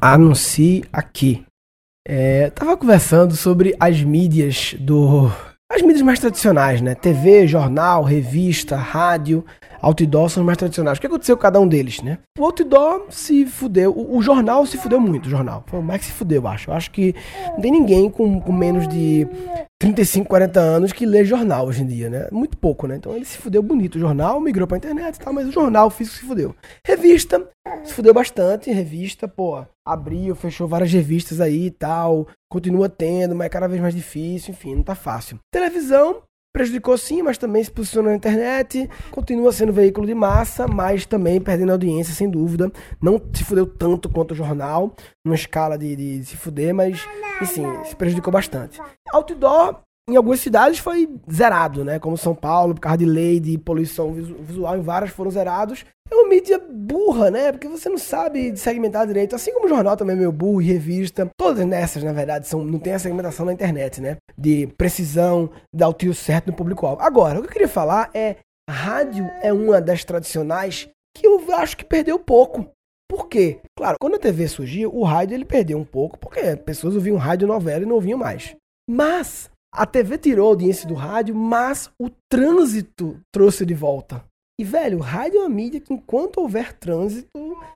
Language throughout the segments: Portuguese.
Anuncie aqui. É, tava conversando sobre as mídias do. As mídias mais tradicionais, né? TV, jornal, revista, rádio, outdoor são os mais tradicionais. O que aconteceu com cada um deles, né? O outdoor se fudeu, o, o jornal se fudeu muito, o jornal. Foi o mais que se fudeu, eu acho. Eu acho que não tem ninguém com, com menos de 35, 40 anos que lê jornal hoje em dia, né? Muito pouco, né? Então ele se fudeu bonito. O jornal migrou pra internet e tal, mas o jornal físico se fudeu. Revista, se fudeu bastante. Revista, pô, abriu, fechou várias revistas aí e tal. Continua tendo, mas é cada vez mais difícil, enfim, não tá fácil. Televisão, prejudicou sim, mas também se posicionou na internet, continua sendo veículo de massa, mas também perdendo audiência, sem dúvida. Não se fudeu tanto quanto o jornal, numa escala de, de se fuder, mas, enfim, se prejudicou bastante. Outdoor, em algumas cidades foi zerado, né? Como São Paulo, por causa de lei de poluição visual, em várias foram zerados. É uma mídia burra, né? Porque você não sabe segmentar direito. Assim como o jornal também é meio burro e revista. Todas nessas, na verdade, são, não tem a segmentação na internet, né? De precisão, dar o tiro certo no público-alvo. Agora, o que eu queria falar é: rádio é uma das tradicionais que eu acho que perdeu pouco. Por quê? Claro, quando a TV surgiu, o rádio ele perdeu um pouco, porque pessoas ouviam rádio novela e não ouviam mais. Mas a TV tirou a audiência do rádio, mas o trânsito trouxe de volta. E, velho, rádio é uma mídia que enquanto houver trânsito,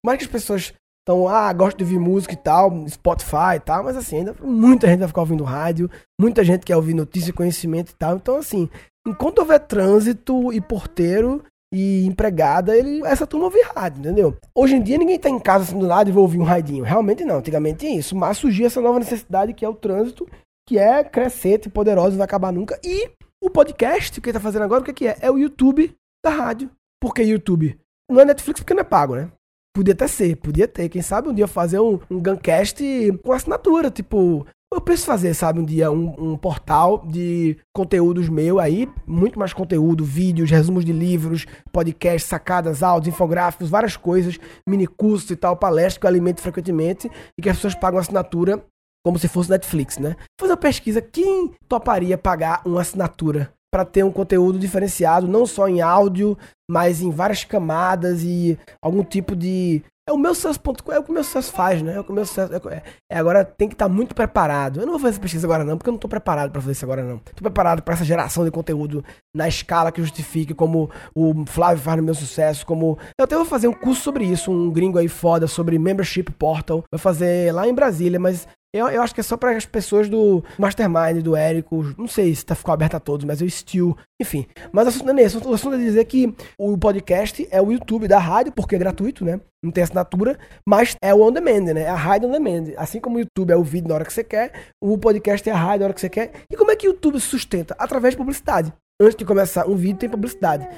mais que as pessoas estão, ah, gosto de ouvir música e tal, Spotify e tal, mas assim, ainda muita gente vai ficar ouvindo rádio, muita gente quer ouvir notícia e conhecimento e tal. Então, assim, enquanto houver trânsito e porteiro e empregada, ele, essa turma ouve rádio, entendeu? Hoje em dia ninguém tá em casa assim do nada e vai ouvir um radinho. Realmente não, antigamente é isso. Mas surgiu essa nova necessidade que é o trânsito que é crescente, poderoso, não vai acabar nunca. E o podcast que ele tá fazendo agora, o que, que é? É o YouTube da rádio. Por que YouTube? Não é Netflix porque não é pago, né? Podia até ser, podia ter. Quem sabe um dia fazer um, um Guncast com assinatura, tipo. Eu penso fazer, sabe, um dia um, um, portal de conteúdos meu aí, muito mais conteúdo, vídeos, resumos de livros, podcasts, sacadas, áudios, infográficos, várias coisas, mini cursos e tal, palestras que eu alimento frequentemente e que as pessoas pagam assinatura como se fosse Netflix, né? Fazer uma pesquisa, quem toparia pagar uma assinatura para ter um conteúdo diferenciado, não só em áudio, mas em várias camadas e algum tipo de é o meu sucesso.com, é o que o meu sucesso faz, né? É o que o meu sucesso. É, é agora tem que estar tá muito preparado. Eu não vou fazer essa pesquisa agora, não, porque eu não estou preparado para fazer isso agora, não. Estou preparado para essa geração de conteúdo na escala que justifique, como o Flávio faz no meu sucesso, como. Eu até vou fazer um curso sobre isso, um gringo aí foda, sobre Membership Portal. Vou fazer lá em Brasília, mas eu, eu acho que é só para as pessoas do Mastermind, do Érico. Não sei se tá ficou aberto a todos, mas eu still. Enfim. Mas o assunto não é esse. O assunto é dizer que o podcast é o YouTube da rádio, porque é gratuito, né? Não tem assinatura, mas é o on demand, né? É a rádio on demand. Assim como o YouTube é o vídeo na hora que você quer, o podcast é a rádio na hora que você quer. E como é que o YouTube se sustenta? Através de publicidade. Antes de começar um vídeo, tem publicidade.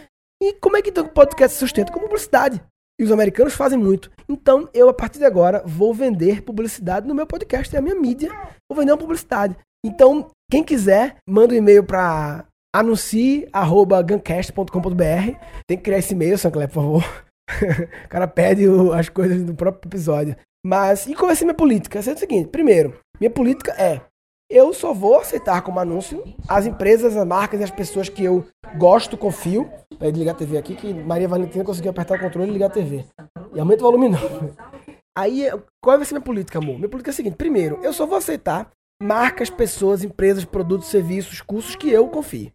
E como é que então o podcast se sustenta? Com publicidade. E os americanos fazem muito. Então, eu, a partir de agora, vou vender publicidade no meu podcast, é a minha mídia. Vou vender uma publicidade. Então, quem quiser, manda um e-mail para anuncie.guncast.com.br. Tem que criar esse e-mail, Sancler, por favor. o cara pede as coisas do próprio episódio. Mas, e qual vai ser minha política? É o seguinte: primeiro, minha política é eu só vou aceitar como anúncio as empresas, as marcas e as pessoas que eu gosto, confio. Peraí, ligar a TV aqui, que Maria Valentina conseguiu apertar o controle e ligar a TV. E aumenta o volume não. Aí, qual vai ser minha política, amor? Minha política é a seguinte: primeiro, eu só vou aceitar marcas, pessoas, empresas, produtos, serviços, cursos que eu confie.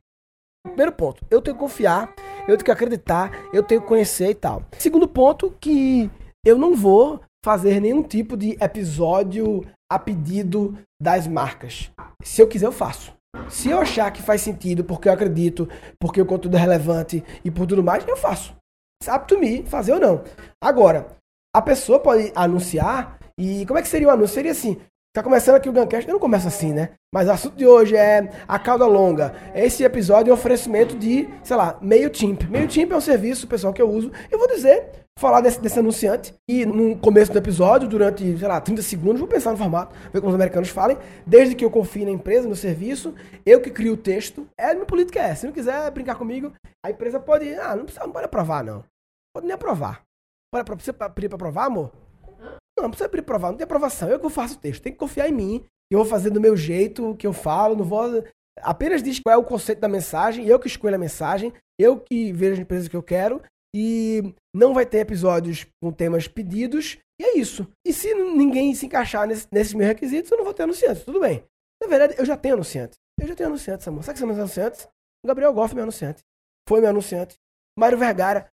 Primeiro ponto, eu tenho que confiar, eu tenho que acreditar, eu tenho que conhecer e tal. Segundo ponto, que eu não vou fazer nenhum tipo de episódio a pedido das marcas. Se eu quiser, eu faço. Se eu achar que faz sentido, porque eu acredito, porque o conteúdo é relevante e por tudo mais, eu faço. Sabe to me, fazer ou não. Agora, a pessoa pode anunciar, e como é que seria o anúncio? Seria assim, Tá começando aqui o Guncast, eu não começo assim, né? Mas o assunto de hoje é a cauda longa. Esse episódio é um oferecimento de, sei lá, MailChimp. MailChimp é um serviço, pessoal, que eu uso. Eu vou dizer, falar desse, desse anunciante. E no começo do episódio, durante, sei lá, 30 segundos, vou pensar no formato, ver como os americanos falem. Desde que eu confie na empresa, no serviço, eu que crio o texto. É minha política é. Se não quiser brincar comigo, a empresa pode. Ah, não precisa, não pode aprovar, não. Pode nem aprovar. Pode, você pedir pra aprovar, amor? Não, não precisa provar, não tem aprovação. Eu que faço o texto. Tem que confiar em mim. Que eu vou fazer do meu jeito, que eu falo. Não vou. Apenas diz qual é o conceito da mensagem. Eu que escolho a mensagem. Eu que vejo as empresas que eu quero. E não vai ter episódios com temas pedidos. E é isso. E se ninguém se encaixar nesse, nesses meus requisitos, eu não vou ter anunciantes. Tudo bem. Na verdade, eu já tenho anunciantes. Eu já tenho anunciantes, amor. Sabe que são meus anunciantes? O Gabriel Goff é meu anunciante. Foi meu anunciante. Mário Vergara.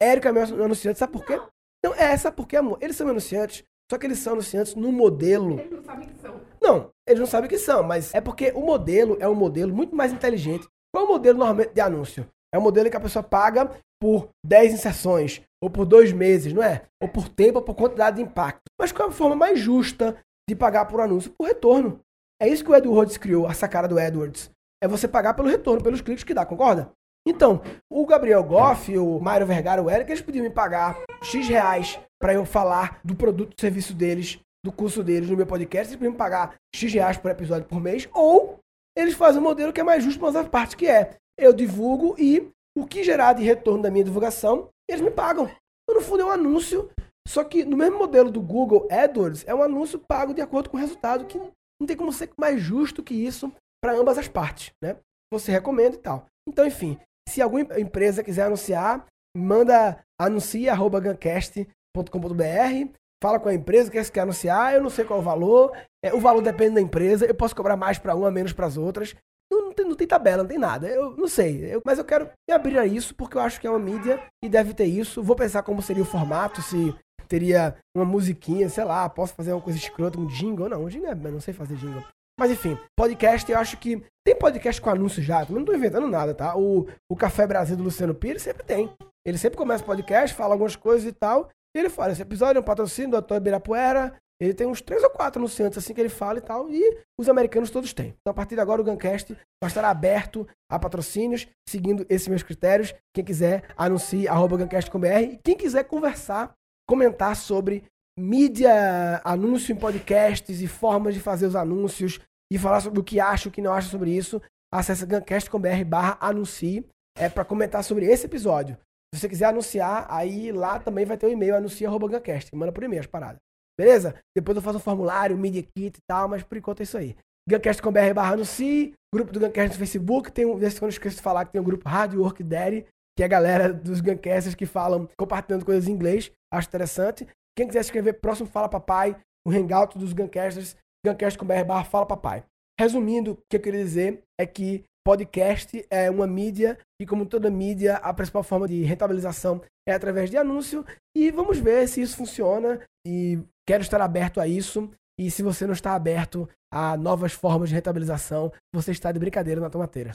Érica é meu anunciante. Sabe por quê? Não, é, sabe por quê, amor? Eles são meus anunciantes, só que eles são anunciantes no modelo. Eles não sabem que são. Não, eles não sabem que são, mas é porque o modelo é um modelo muito mais inteligente. Qual é o modelo normalmente de anúncio? É um modelo que a pessoa paga por 10 inserções, ou por dois meses, não é? Ou por tempo, ou por quantidade de impacto. Mas qual é a forma mais justa de pagar por anúncio? Por retorno. É isso que o Edwards criou, a sacada do Edwards. É você pagar pelo retorno, pelos cliques que dá, concorda? Então, o Gabriel Goff, o Mário Vergara, o Eric, eles podiam me pagar X reais para eu falar do produto, do serviço deles, do curso deles no meu podcast. Eles podiam me pagar X reais por episódio por mês. Ou eles fazem um modelo que é mais justo para as partes, que é eu divulgo e o que gerar de retorno da minha divulgação, eles me pagam. Então, no fundo, é um anúncio, só que no mesmo modelo do Google AdWords, é um anúncio pago de acordo com o resultado, que não tem como ser mais justo que isso para ambas as partes, né? Você recomenda e tal. Então, enfim, se alguma empresa quiser anunciar, manda anuncia@gancast.com.br, fala com a empresa que quer anunciar, eu não sei qual é o valor, é, o valor depende da empresa, eu posso cobrar mais para uma, menos para as outras. Não, não, tem, não, tem, tabela, não tem nada. Eu não sei. Eu, mas eu quero me abrir a isso porque eu acho que é uma mídia e deve ter isso. Vou pensar como seria o formato, se teria uma musiquinha, sei lá, posso fazer uma coisa escrota, um jingle. Não, um jingle é, não sei fazer jingle. Mas enfim, podcast eu acho que. Tem podcast com anúncio já, não tô inventando nada, tá? O, o Café Brasil do Luciano Pires sempre tem. Ele sempre começa podcast, fala algumas coisas e tal. E ele fala: esse episódio é um patrocínio do Dr. Ibirapuera, ele tem uns três ou quatro anunciantes assim que ele fala e tal, e os americanos todos têm. Então, a partir de agora, o Guncast vai estar aberto a patrocínios, seguindo esses meus critérios. Quem quiser, anuncie arroba Guncast.com.br. E quem quiser conversar, comentar sobre mídia, anúncio em podcasts e formas de fazer os anúncios e falar sobre o que acha, o que não acha sobre isso, acesse guncast.com.br barra anuncie é para comentar sobre esse episódio. Se você quiser anunciar, aí lá também vai ter o um e-mail anuncia.guncast. Manda por e-mail as paradas. Beleza? Depois eu faço um formulário, media kit e tal, mas por enquanto é isso aí. Guncast.com.br barra anuncie, grupo do Guncast no Facebook, tem um, desse que eu não esqueço de falar, que tem o um grupo Hard Work Daddy, que é a galera dos Guncasters que falam, compartilhando coisas em inglês, acho interessante. Quem quiser escrever próximo Fala Papai, o hangout dos Guncasters, guncast.com.br barra Fala Papai. Resumindo, o que eu queria dizer é que podcast é uma mídia e, como toda mídia, a principal forma de rentabilização é através de anúncio. E vamos ver se isso funciona. E Quero estar aberto a isso. E se você não está aberto a novas formas de rentabilização, você está de brincadeira na tomateira.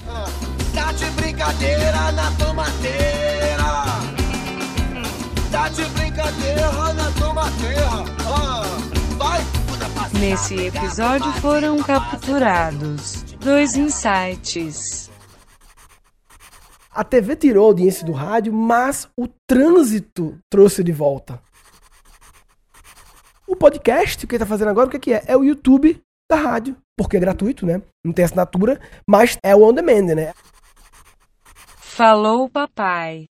Tá de brincadeira na tomateira. Tá de brincadeira na tomateira. Ah. Nesse episódio foram capturados dois insights. A TV tirou a audiência do rádio, mas o trânsito trouxe de volta. O podcast, que ele tá fazendo agora, o que, que é? É o YouTube da rádio. Porque é gratuito, né? Não tem assinatura, mas é o on demand, né? Falou, papai.